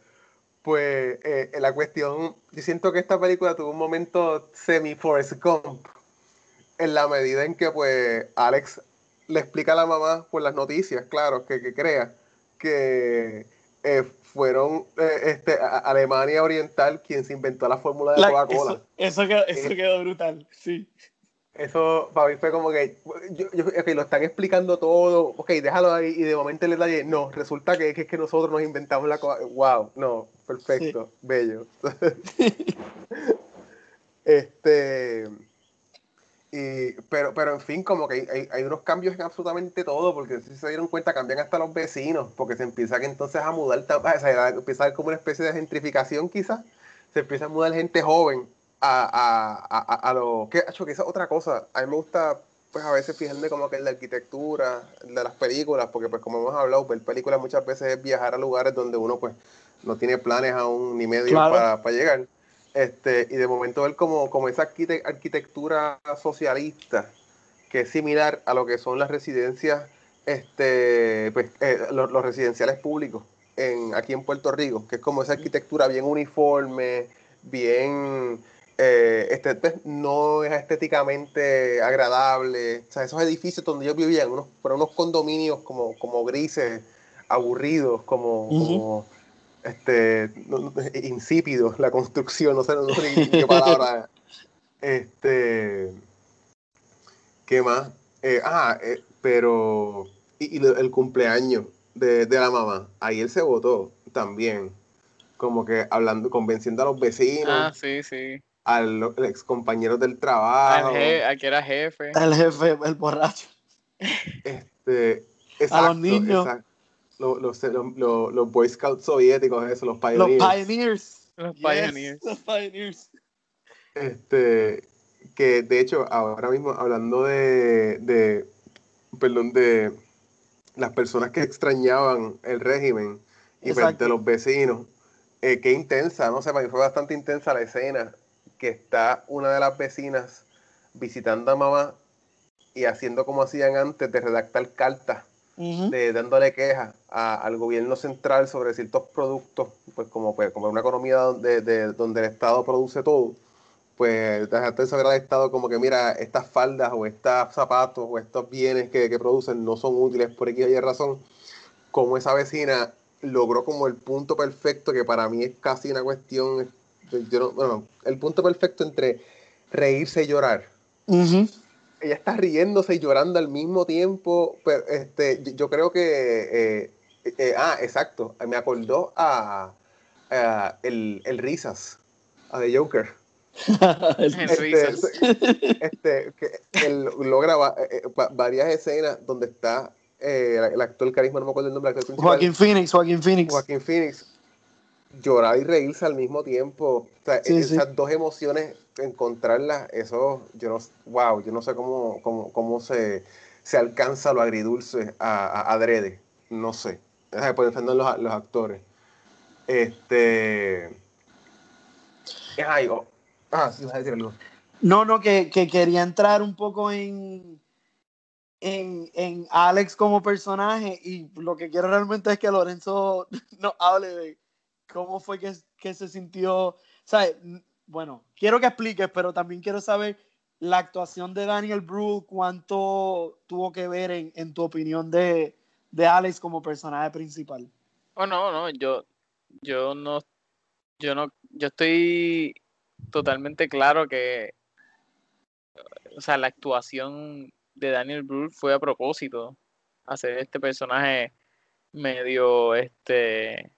pues eh, la cuestión, yo siento que esta película tuvo un momento semi-Forrest Gump, en la medida en que pues Alex le explica a la mamá por las noticias, claro, que, que crea que fueron eh, este, Alemania Oriental quien se inventó la fórmula de Coca-Cola. Eso, eso, eh, quedó, brutal, sí. Eso para mí fue como que yo, lo están explicando todo, ok, déjalo ahí y de momento le detalle, no, resulta que, es que nosotros nos inventamos la Coca-Cola. Wow, no, perfecto, bello. este pero, pero en fin, como que hay, hay, unos cambios en absolutamente todo, porque si se dieron cuenta, cambian hasta los vecinos, porque se empiezan entonces a mudar, o sea, empieza a haber como una especie de gentrificación quizás, se empieza a mudar gente joven a, a, a, a lo que, hecho, que esa otra cosa, a mí me gusta pues a veces fijarme como que en la arquitectura de las películas, porque pues como hemos hablado, ver películas muchas veces es viajar a lugares donde uno pues no tiene planes aún ni medio para, para llegar. Este, y de momento ver como, como esa arquitectura socialista, que es similar a lo que son las residencias, este, pues, eh, los, residenciales públicos en, aquí en Puerto Rico, que es como esa arquitectura bien uniforme, bien, eh, este, pues, no es estéticamente agradable. O sea, esos edificios donde yo vivía, unos, unos condominios como, como grises, aburridos, como este, insípido la construcción, no sé, no sé qué palabra. Este, ¿qué más? Eh, ah, eh, pero, y, el cumpleaños de, la mamá, ahí él se votó también, como que hablando, convenciendo a los vecinos. Ah, sí, sí. A los ex compañeros del trabajo. Al, que era jefe. Al jefe, el borracho. Este, a los niños los, los, los, los, Boy Scouts soviéticos, eso, los Pioneers. Los Pioneers. Los Pioneers. los Pioneers. Este, que de hecho, ahora mismo hablando de, de, perdón, de las personas que extrañaban el régimen y de los vecinos, eh, qué intensa, no sé, para mí fue bastante intensa la escena que está una de las vecinas visitando a mamá y haciendo como hacían antes de redactar cartas de dándole quejas al gobierno central sobre ciertos productos, pues como, pues, como una economía donde, de, donde el Estado produce todo, pues dejarte saber al Estado como que mira, estas faldas o estos zapatos o estos bienes que, que producen no son útiles por aquí hay razón, como esa vecina logró como el punto perfecto que para mí es casi una cuestión, bueno, el punto perfecto entre reírse y llorar ella está riéndose y llorando al mismo tiempo. Pero, este, yo creo que. Eh, eh, ah, exacto. Me acordó a, el, el, Risas, a The Joker. el este, este, que él logra eh, varias escenas donde está el actor carisma, no me acuerdo el nombre. Joaquín Phoenix, Joaquín Phoenix. Joaquín Phoenix. Llorar y reírse al mismo tiempo. O sea, esas dos emociones encontrarla, eso, yo no, wow, yo no sé cómo, cómo, cómo se, se alcanza lo agridulce a, adrede, no sé. Pensando en los, los actores. Este. Ay, Ah, sí, vas a decir algo. No, no, que, quería entrar un poco en, en, Alex como personaje y lo que quiero realmente es que Lorenzo nos hable de cómo fue que, se sintió. ¿sabes? Bueno, quiero que expliques, pero también quiero saber la actuación de Daniel Brühl, cuánto tuvo que ver en, tu opinión de, de, Alex como personaje principal. Oh, no, no, yo, yo no, yo no, yo estoy totalmente claro que, o sea, la actuación de Daniel Brühl fue a propósito, hacer este personaje medio, este,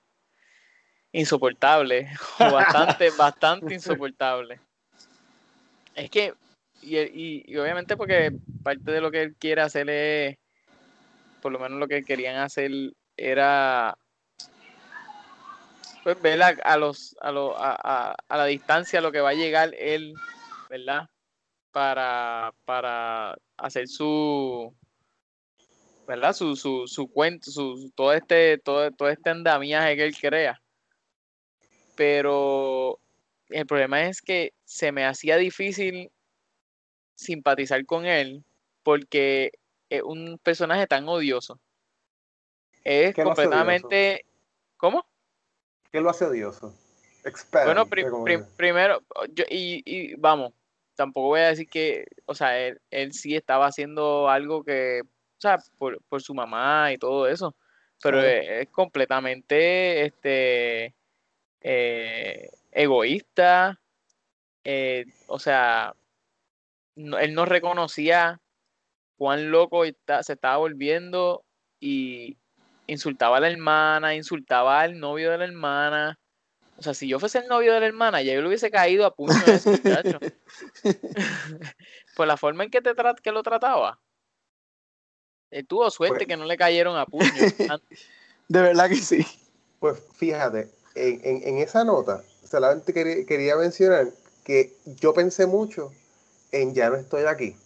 insoportable, bastante, bastante insoportable. Es que y, obviamente porque parte de lo que él quiere hacer es, por lo menos lo que querían hacer era pues ver a, los a, a, a, la distancia lo que va a llegar él, ¿verdad? Para, para hacer su ¿verdad? Su, su, su cuento, su, todo este, todo, todo este andamiaje que él crea. Pero el problema es que se me hacía difícil simpatizar con él porque es un personaje tan odioso. Es completamente. ¿Cómo? ¿Qué lo hace odioso? bueno, primero, y, vamos, tampoco voy a decir que, o sea, él, sí estaba haciendo algo que, o sea, por, su mamá y todo eso, pero es, completamente este eh, egoísta, eh, o sea, él no reconocía cuán loco se estaba volviendo y insultaba a la hermana, insultaba al novio de la hermana. O sea, si yo fuese el novio de la hermana, ya yo le hubiese caído a puño a ese muchacho. Por la forma en que, te que lo trataba. Él tuvo suerte pues que no le cayeron a puño. de verdad que sí. Pues fíjate, en, esa nota, solamente quería mencionar que yo pensé mucho en Ya no estoy aquí.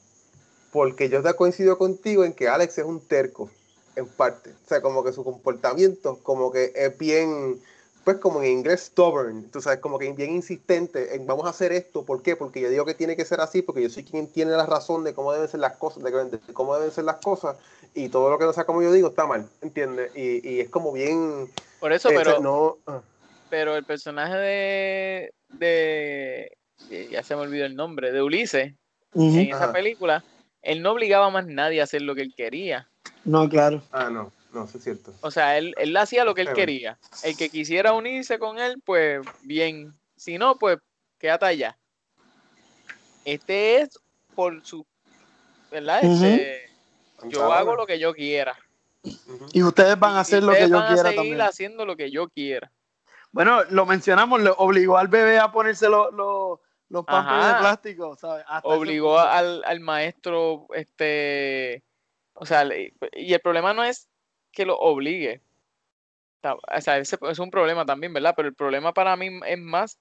Porque yo te coincido contigo en que Alex es un terco, en parte. O sea, como que su comportamiento, como que es bien, pues como en inglés, stubborn. Tú sabes, como que bien insistente en vamos a hacer esto. ¿Por qué? Porque yo digo que tiene que ser así, porque yo soy quien tiene la razón de cómo deben ser las cosas, de, cómo deben ser las cosas. Y todo lo que no sea como yo digo está mal, ¿entiendes? Y, y es como bien. Por eso, pero. No, ah. Pero el personaje de, de ya se me olvidó el nombre, de Ulises, en esa película, él no obligaba a más nadie a hacer lo que él quería. No, claro. Ah, no, no, eso es cierto. O sea, él, él hacía lo que él quería. El que quisiera unirse con él, pues bien. Si no, pues quédate allá. Este es por su, ¿verdad? Este, yo hago lo que yo quiera. Y ustedes van a hacer lo que yo quiera a seguir haciendo lo que yo quiera. Bueno, lo mencionamos, le obligó al bebé a ponerse los los pampers de plástico, ¿sabes? Obligó al, maestro, este, o sea, y el problema no es que lo obligue. O sea, ese es un problema también, ¿verdad? Pero el problema para mí es más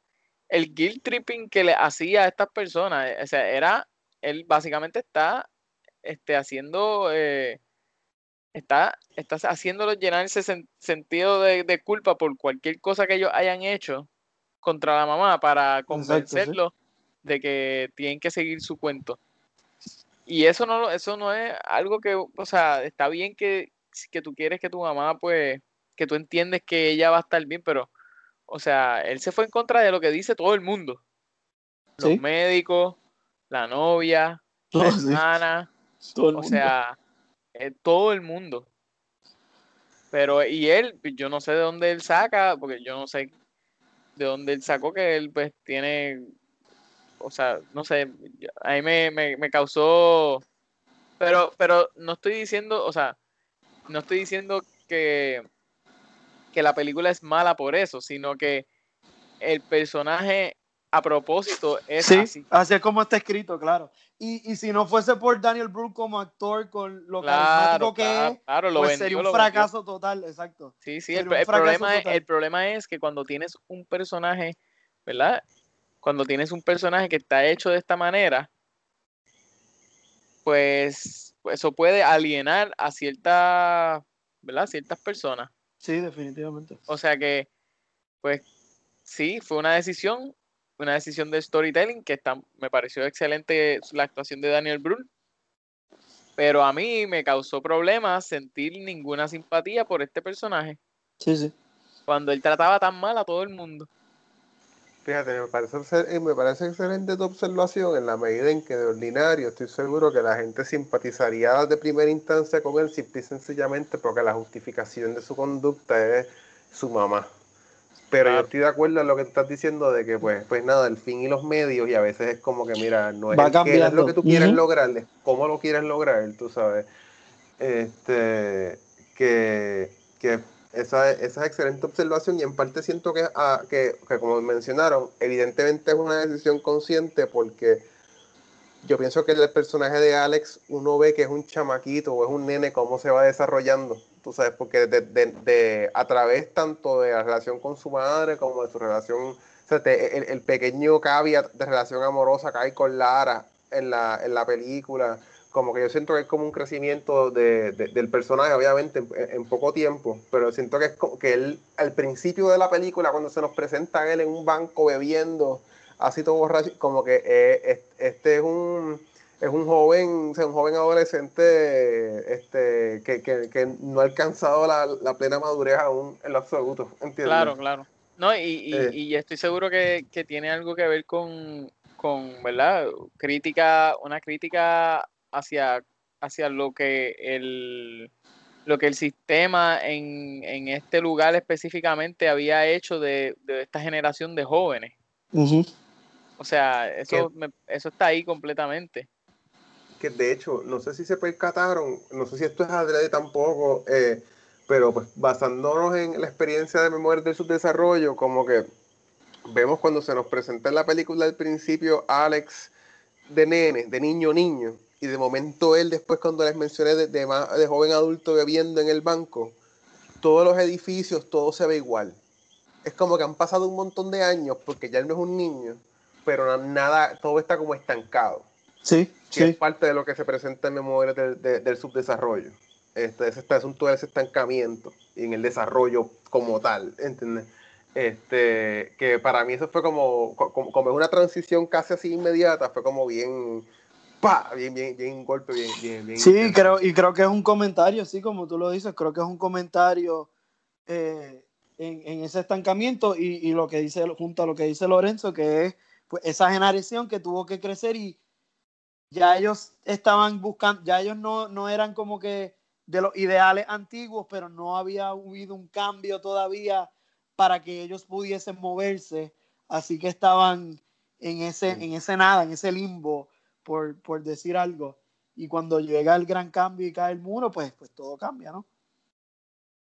el guilt tripping que le hacía a estas personas. O sea, era, él básicamente está este, haciendo, eh, está, está haciéndolo llenar ese sentido de, de, culpa por cualquier cosa que ellos hayan hecho contra la mamá para convencerlo de que tienen que seguir su cuento. Y eso no, eso no es algo que, o sea, está bien que, que tú quieres que tu mamá, pues, que tú entiendes que ella va a estar bien, pero, o sea, él se fue en contra de lo que dice todo el mundo. Los médicos, la novia, la hermana, o sea, todo el mundo. Pero, y él, yo no sé de dónde él saca, porque yo no sé de dónde él sacó que él, pues, tiene o sea, no sé, a mí me, me, causó, pero, pero no estoy diciendo, o sea, no estoy diciendo que, que la película es mala por eso, sino que el personaje a propósito es así. Así es como está escrito, claro. Y, y si no fuese por Daniel Brooke como actor con lo carismático que es, pues sería un fracaso total, exacto. Sí, sí, el, problema el problema es que cuando tienes un personaje, ¿verdad? cuando tienes un personaje que está hecho de esta manera, pues eso puede alienar a ciertas, ¿verdad? Ciertas personas. Sí, definitivamente. O sea que, pues sí, fue una decisión, una decisión de storytelling que está, me pareció excelente la actuación de Daniel Brühl. Pero a mí me causó problemas sentir ninguna simpatía por este personaje. Sí, sí. Cuando él trataba tan mal a todo el mundo. Fíjate, me parece, me parece excelente tu observación en la medida en que de ordinario estoy seguro que la gente simpatizaría de primera instancia con él simple y sencillamente porque la justificación de su conducta es su mamá. Pero yo estoy de acuerdo en lo que estás diciendo de que pues, pues nada, el fin y los medios y a veces es como que mira, no es, lo que tú quieres lograr, es cómo lo quieres lograr, tú sabes. Este, que, que esa, esa es excelente observación y en parte siento que, ah, que, que, como mencionaron, evidentemente es una decisión consciente porque yo pienso que el personaje de Alex uno ve que es un chamaquito o es un nene, cómo se va desarrollando, tú sabes, porque de, de, a través tanto de la relación con su madre como de su relación, o sea, el, el, pequeño caveat de relación amorosa que hay con Lara en la, en la película, como que yo siento que es como un crecimiento de, del personaje, obviamente, en, poco tiempo, pero siento que es como que él, al principio de la película, cuando se nos presenta a él en un banco bebiendo, así todo borracho, como que eh, este es un es un joven, un joven adolescente este, que, que, que no ha alcanzado la, la, plena madurez aún en lo absoluto, ¿entiendes? Claro, claro. No, y, y, eh. y estoy seguro que, que, tiene algo que ver con, con, ¿verdad? Crítica, una crítica hacia, hacia lo que el lo que el sistema en, en este lugar específicamente había hecho de, de esta generación de jóvenes. O sea, eso, eso está ahí completamente. Que de hecho, no sé si se percataron, no sé si esto es adrede tampoco, eh, pero pues basándonos en la experiencia de memoria del subdesarrollo, como que vemos cuando se nos presenta en la película al principio Alex de nene, de niño niño, y de momento él después cuando les mencioné de, de, joven adulto bebiendo en el banco, todos los edificios, todo se ve igual. Es como que han pasado un montón de años porque ya él no es un niño, pero nada, todo está como estancado. Sí, sí. es parte de lo que se presenta en memoria del, del subdesarrollo. Este, este asunto de ese estancamiento y en el desarrollo como tal, ¿entiendes? Este, que para mí eso fue como, como, como una transición casi así inmediata, fue como bien, pa, bien, bien, bien golpe, bien, bien, bien. Sí, creo, y creo que es un comentario, así como tú lo dices, creo que es un comentario eh, en, en, ese estancamiento y, y, lo que dice, junto a lo que dice Lorenzo, que es pues, esa generación que tuvo que crecer y ya ellos estaban buscando, ya ellos no, no eran como que de los ideales antiguos, pero no había habido un cambio todavía para que ellos pudiesen moverse, así que estaban en ese, en ese nada, en ese limbo por, por decir algo. Y cuando llega el gran cambio y cae el muro, pues, pues todo cambia, ¿no?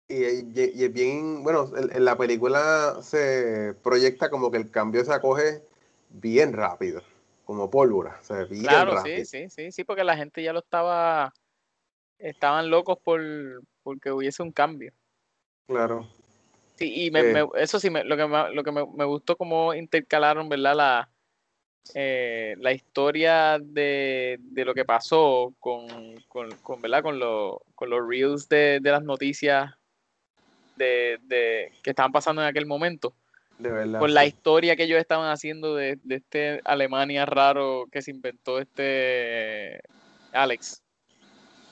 Y, y, es bien, bueno, en, la película se proyecta como que el cambio se acoge bien rápido, como pólvora, claro, sí, sí, sí, sí, porque la gente ya lo estaba, estaban locos por, porque hubiese un cambio. Claro. Sí, y me, eh. eso sí, me, lo que, me, lo que me, me gustó como intercalaron, ¿verdad? La, eh, la historia de, de, lo que pasó con, con, con, ¿verdad? con, lo, con los reels de, de las noticias de, de, que estaban pasando en aquel momento. De verdad, con la historia que ellos estaban haciendo de, de, este Alemania raro que se inventó este Alex.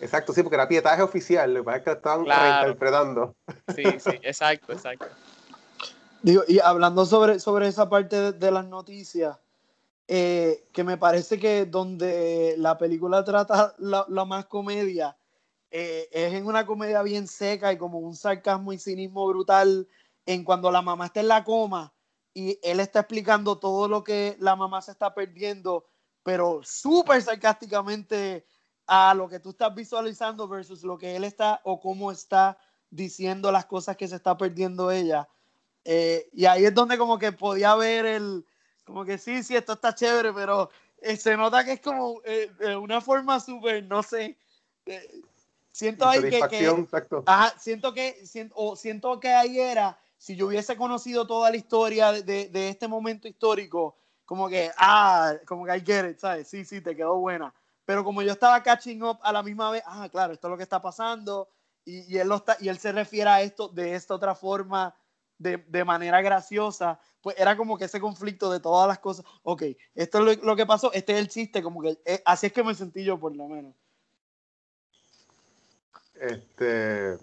Exacto, sí, porque era pietaje oficial, lo que pasa es que estaban reinterpretando. Sí, sí, exacto, exacto. Digo, y hablando sobre, sobre esa parte de, de las noticias, eh, que me parece que donde la película trata la, la más comedia eh, es en una comedia bien seca y como un sarcasmo y cinismo brutal en cuando la mamá está en la coma y él está explicando todo lo que la mamá se está perdiendo, pero súper sarcásticamente a lo que tú estás visualizando versus lo que él está o cómo está diciendo las cosas que se está perdiendo ella. Eh, y ahí es donde como que podía ver el, como que sí, sí, esto está chévere, pero eh, se nota que es como eh, una forma súper, no sé, eh, siento ahí que, que ajá, siento que, siento, o siento que ahí era, si yo hubiese conocido toda la historia de, de, este momento histórico, como que, ah, como que I get it, ¿sabes? Sí, sí, te quedó buena. Pero como yo estaba catching up a la misma vez, ah, claro, esto es lo que está pasando, y, y él, lo está, y él se refiere a esto de esta otra forma de, manera graciosa, pues era como que ese conflicto de todas las cosas. Ok, esto es lo, que pasó, este es el chiste, como que eh, así es que me sentí yo por lo menos. Este,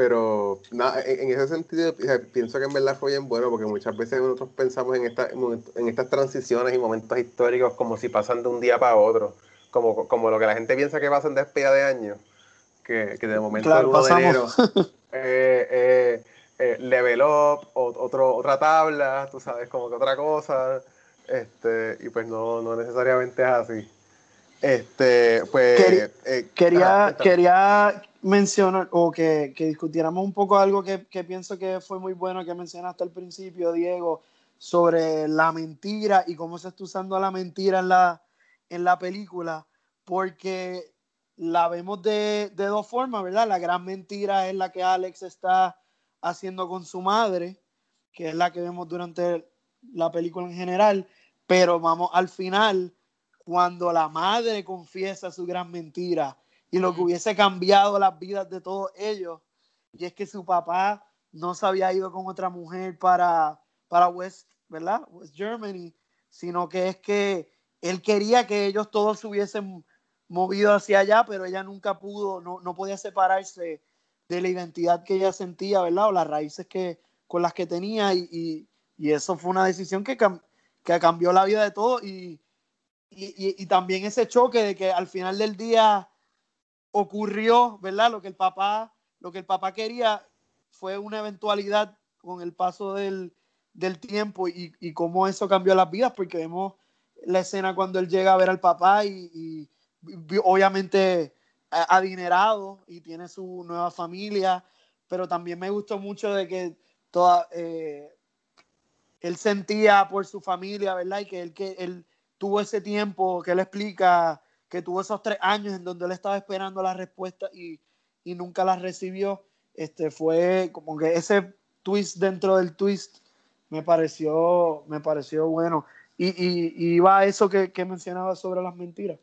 pero en ese sentido pienso que en verdad fue bien bueno porque muchas veces nosotros pensamos en, esta, en estas transiciones y momentos históricos como si pasan de un día para otro, como, como lo que la gente piensa que pasa en despedida de año, que, que de momento claro, de enero eh, eh, eh, level up, otro, otra tabla, tú sabes, como que otra cosa, este, y pues no, no necesariamente es así. Este, pues. quería, quería mencionar o que, que, discutiéramos un poco algo que, que, pienso que fue muy bueno que mencionaste al principio, Diego, sobre la mentira y cómo se está usando la mentira en la, en la película, porque la vemos de, de dos formas, ¿verdad? La gran mentira es la que Alex está haciendo con su madre, que es la que vemos durante la película en general, pero vamos al final, cuando la madre confiesa su gran mentira y lo que hubiese cambiado las vidas de todos ellos, y es que su papá no se había ido con otra mujer para, para West, ¿verdad? West Germany, sino que es que él quería que ellos todos se hubiesen movido hacia allá, pero ella nunca pudo, no, no podía separarse de la identidad que ella sentía, ¿verdad? O las raíces que, con las que tenía y, y, eso fue una decisión que, que cambió la vida de todos y, y, también ese choque de que al final del día ocurrió, ¿verdad? Lo que el papá, lo que el papá quería fue una eventualidad con el paso del, del tiempo y, y, cómo eso cambió las vidas, porque vemos la escena cuando él llega a ver al papá y, obviamente adinerado y tiene su nueva familia, pero también me gustó mucho de que toda, eh, él sentía por su familia, ¿verdad? Y que él, que él tuvo ese tiempo que él explica que tuvo esos tres años en donde él estaba esperando la respuesta y, y nunca la recibió, este, fue como que ese twist dentro del twist me pareció, me pareció bueno. Y, y, y iba a eso que, que mencionaba sobre las mentiras.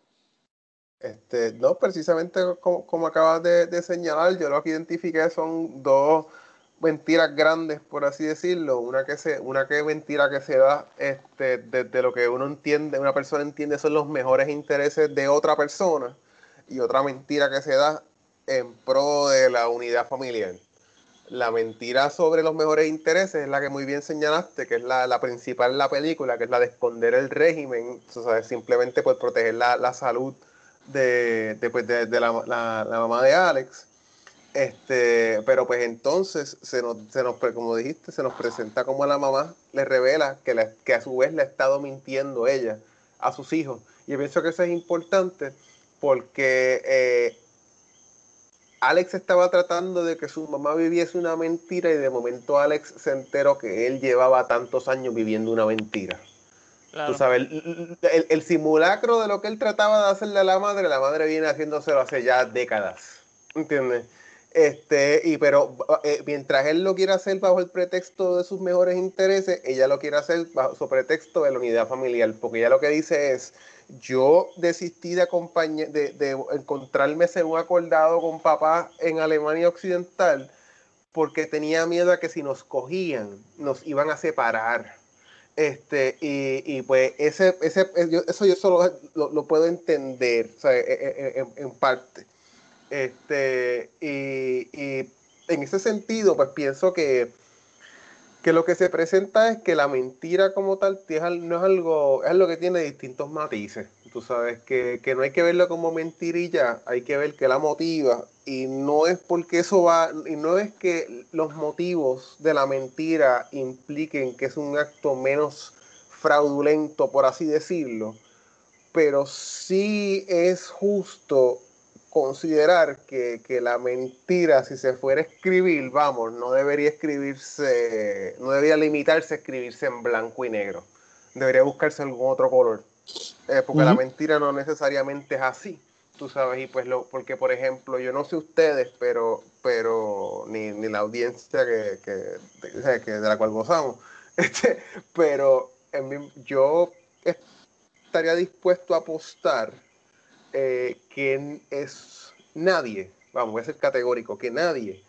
Este, no, precisamente como, como acabas de, de, señalar, yo lo que identifiqué son dos mentiras grandes, por así decirlo. Una que se, una que mentira que se da este, desde lo que uno entiende, una persona entiende son los mejores intereses de otra persona, y otra mentira que se da en pro de la unidad familiar. La mentira sobre los mejores intereses es la que muy bien señalaste, que es la, la principal en la película, que es la de esconder el régimen, o sea, simplemente por proteger la, la salud de, de, pues, de, de la, la, la mamá de Alex este, pero pues entonces se nos, se nos, como dijiste, se nos presenta como la mamá le revela que, que a su vez le ha estado mintiendo ella a sus hijos. Y yo pienso que eso es importante porque eh, Alex estaba tratando de que su mamá viviese una mentira y de momento Alex se enteró que él llevaba tantos años viviendo una mentira. Tú sabes, el, el, simulacro de lo que él trataba de hacerle a la madre, la madre viene haciéndoselo hace ya décadas. ¿Entiendes? Este, y pero eh, mientras él lo quiere hacer bajo el pretexto de sus mejores intereses, ella lo quiere hacer bajo su pretexto de la unidad familiar, porque ella lo que dice es, yo desistí de, de, de encontrarme un acordado con papá en Alemania Occidental porque tenía miedo a que si nos cogían, nos iban a separar. Este, y, y pues ese, ese, eso yo solo lo, puedo entender o sea, e, e, e, en parte. Este, y, en ese sentido, pues pienso que, que lo que se presenta es que la mentira como tal no es algo, es algo que tiene distintos matices. Tú sabes que, que no hay que verlo como mentirilla, hay que ver que la motiva. Y no es porque eso va, y no es que los motivos de la mentira impliquen que es un acto menos fraudulento, por así decirlo, pero sí es justo considerar que, la mentira, si se fuera a escribir, vamos, no debería escribirse, no debería limitarse a escribirse en blanco y negro. Debería buscarse algún otro color. Eh, porque la mentira no necesariamente es así, tú sabes, y pues lo, porque por ejemplo, yo no sé ustedes, pero, pero, ni, la audiencia que, que, que, de la cual gozamos, este, pero en yo estaría dispuesto a apostar eh, que es nadie, vamos, a ser categórico, que nadie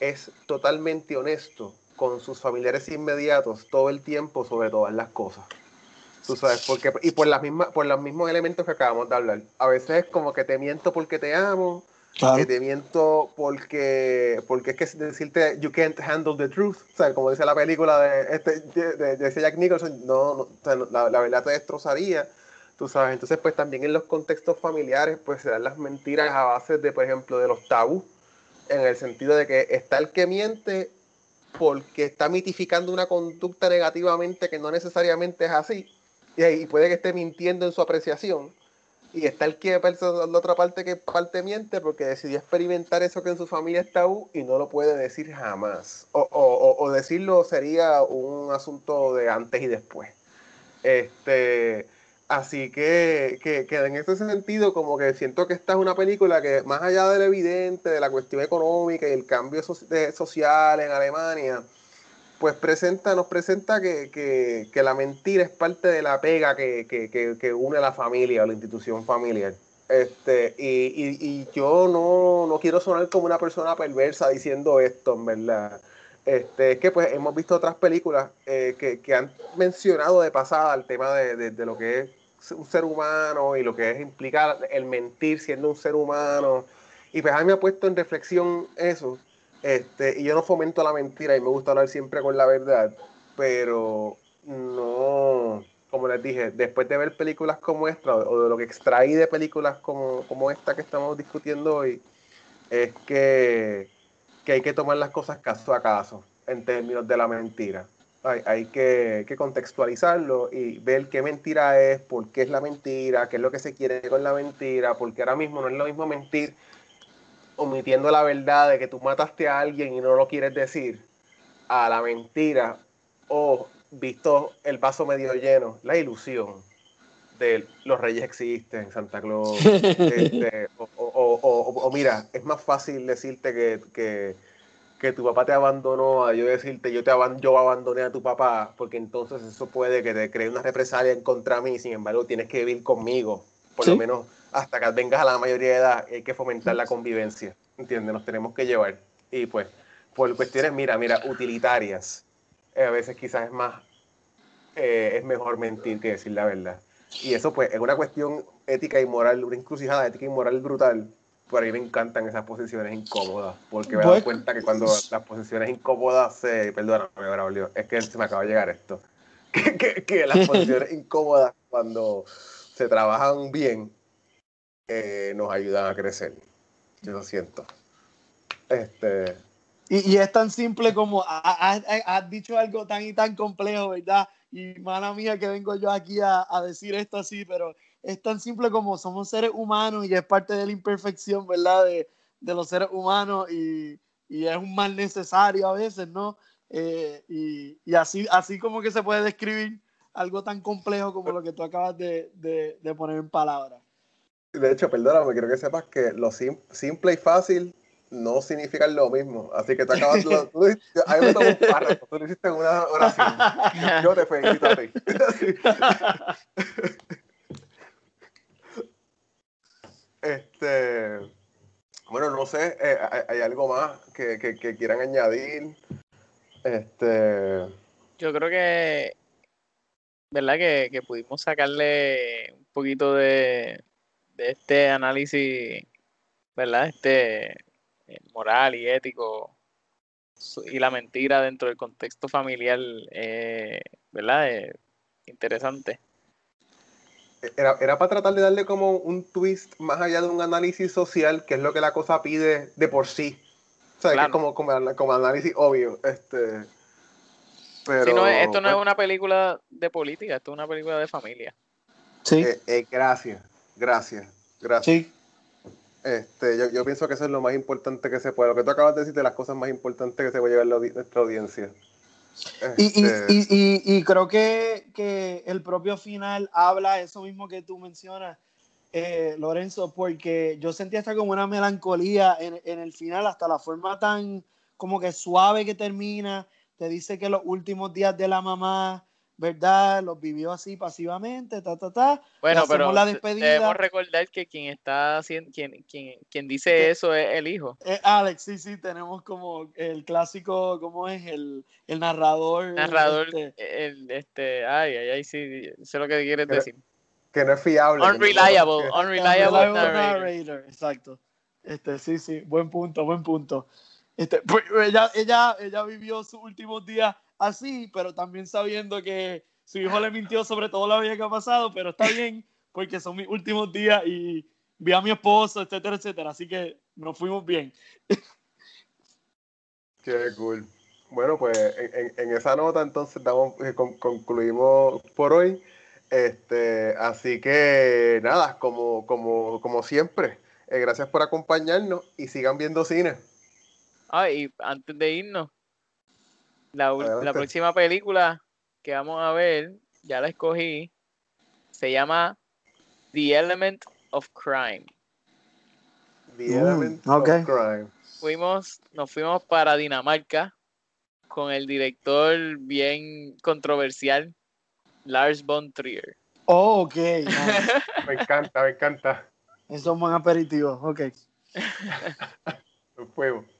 es totalmente honesto con sus familiares inmediatos todo el tiempo sobre todas las cosas. Tú sabes, porque, y por, las mismas, por los mismos elementos que acabamos de hablar. A veces es como que te miento porque te amo, que te miento porque, porque es que decirte you can't handle the truth, o sea, como dice la película de, este, de, Jack Nicholson, no, la, la, verdad te destrozaría, tú sabes. Entonces, pues también en los contextos familiares, pues se dan las mentiras a base de, por ejemplo, de los tabús, en el sentido de que está el que miente porque está mitificando una conducta negativamente que no necesariamente es así y, puede que esté mintiendo en su apreciación. Y está el que la otra parte que parte miente porque decidió experimentar eso que en su familia está tabú y no lo puede decir jamás. O, decirlo sería un asunto de antes y después. Este, así que, que, en ese sentido, como que siento que esta es una película que, más allá de lo evidente, de la cuestión económica y el cambio social en Alemania, pues presenta, nos presenta que, la mentira es parte de la pega que, une a la familia o la institución familiar. Este, y, yo no, quiero sonar como una persona perversa diciendo esto, en verdad. Este, es que pues hemos visto otras películas eh, que, han mencionado de pasada el tema de, de, lo que es un ser humano y lo que es implicar el mentir siendo un ser humano. Y pues a mí me ha puesto en reflexión eso este, y yo no fomento la mentira y me gusta hablar siempre con la verdad, pero no, como les dije, después de ver películas como esta o de lo que extraí de películas como, como esta que estamos discutiendo hoy, es que, que, hay que tomar las cosas caso a caso en términos de la mentira. Hay, hay que, que, contextualizarlo y ver qué mentira es, por qué es la mentira, qué es lo que se quiere con la mentira, porque ahora mismo no es lo mismo mentir omitiendo la verdad de que tú mataste a alguien y no lo quieres decir, a la mentira o visto el vaso medio lleno, la ilusión de los reyes existen, Santa Claus, este, o, mira, es más fácil decirte que, que, tu papá te abandonó a yo decirte yo te yo abandoné a tu papá, porque entonces eso puede que te cree una represalia en contra mí, sin embargo tienes que vivir conmigo, por lo menos hasta que vengas a la mayoría de edad, hay que fomentar la convivencia, ¿entiendes? Nos tenemos que llevar. Y pues, por cuestiones, mira, mira, utilitarias, eh, a veces quizás es más, eh, es mejor mentir que decir la verdad. Y eso pues es una cuestión ética y moral, una encrucijada ética y moral brutal. Por ahí me encantan esas posiciones incómodas, porque me he dado cuenta que cuando las posiciones incómodas se... Perdóname, Braulio, es que se me acaba de llegar esto. Que, que las posiciones incómodas cuando se trabajan bien eh, nos ayudan a crecer. Yo lo siento. Este... Y, es tan simple como has dicho algo tan y tan complejo, ¿verdad? Y mala mía que vengo yo aquí a, decir esto así, pero es tan simple como somos seres humanos y es parte de la imperfección, ¿verdad? De, los seres humanos y, es un mal necesario a veces, ¿no? Eh, y, así, así como que se puede describir algo tan complejo como lo que tú acabas de, de poner en palabras. De hecho, perdóname, quiero que sepas que lo simple y fácil no significan lo mismo. Así que te acabas de. Tú, ahí me tomo un párrafo, tú lo hiciste en una oración. Yo te felicito a ti. este. Bueno, no sé, eh, hay, algo más que, que, quieran añadir. Este. Yo creo que. ¿Verdad? Que, que pudimos sacarle un poquito de, de este análisis, ¿verdad? Este eh, moral y ético y la mentira dentro del contexto familiar, eh, ¿verdad? Eh, interesante. Era, era, para tratar de darle como un twist más allá de un análisis social, que es lo que la cosa pide de por sí. O sea, que es como, como, como, análisis obvio. Este, pero, esto no es una película de política, esto es una película de familia. Sí. gracias. Gracias, gracias. Sí. Este, yo, yo, pienso que eso es lo más importante que se puede. Lo que tú acabas de decir de las cosas más importantes que se puede llevar la, nuestra audiencia. Y, y, este, y, y, creo que, que, el propio final habla eso mismo que tú mencionas, eh, Lorenzo, porque yo sentía hasta como una melancolía en, en, el final, hasta la forma tan como que suave que termina. Te dice que los últimos días de la mamá ¿verdad? Los vivió así pasivamente, ta, ta, ta. Bueno, pero la despedida. debemos recordar que quien está haciendo, quien, quien, quien dice eso es el hijo. Alex, sí, sí, tenemos como el clásico, ¿cómo es? El, el narrador. Narrador, este, el, este, ay, ay, ay, sí, sé lo que quieres decir. Que no es fiable. Unreliable, unreliable, narrator. Exacto. Este, sí, sí, buen punto, buen punto. Este, pues, ella, ella, ella vivió sus últimos días así, pero también sabiendo que su hijo le mintió sobre todo la vida que ha pasado, pero está bien porque son mis últimos días y vi a mi esposo, etcétera, etcétera. Así que nos fuimos bien. Qué cool. Bueno, pues en, esa nota entonces damos, eh, concluimos por hoy. Este, así que nada, como, como, como siempre, eh, gracias por acompañarnos y sigan viendo cine. Ah, y antes de irnos, la, próxima película que vamos a ver, ya la escogí, se llama The Element of Crime. The mm, Element of Crime. Fuimos, nos fuimos para Dinamarca con el director bien controversial, Lars von Trier. Oh, ok. me encanta, me encanta. Eso es un buen aperitivo, ok.